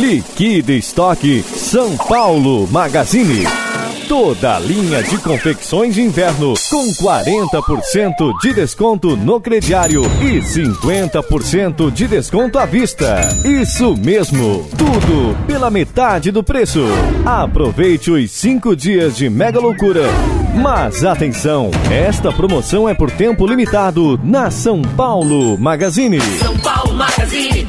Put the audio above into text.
Liquida Estoque São Paulo Magazine. Toda a linha de confecções de inverno com 40% de desconto no crediário e 50% de desconto à vista. Isso mesmo, tudo pela metade do preço. Aproveite os cinco dias de mega loucura. Mas atenção, esta promoção é por tempo limitado na São Paulo Magazine. São Paulo Magazine.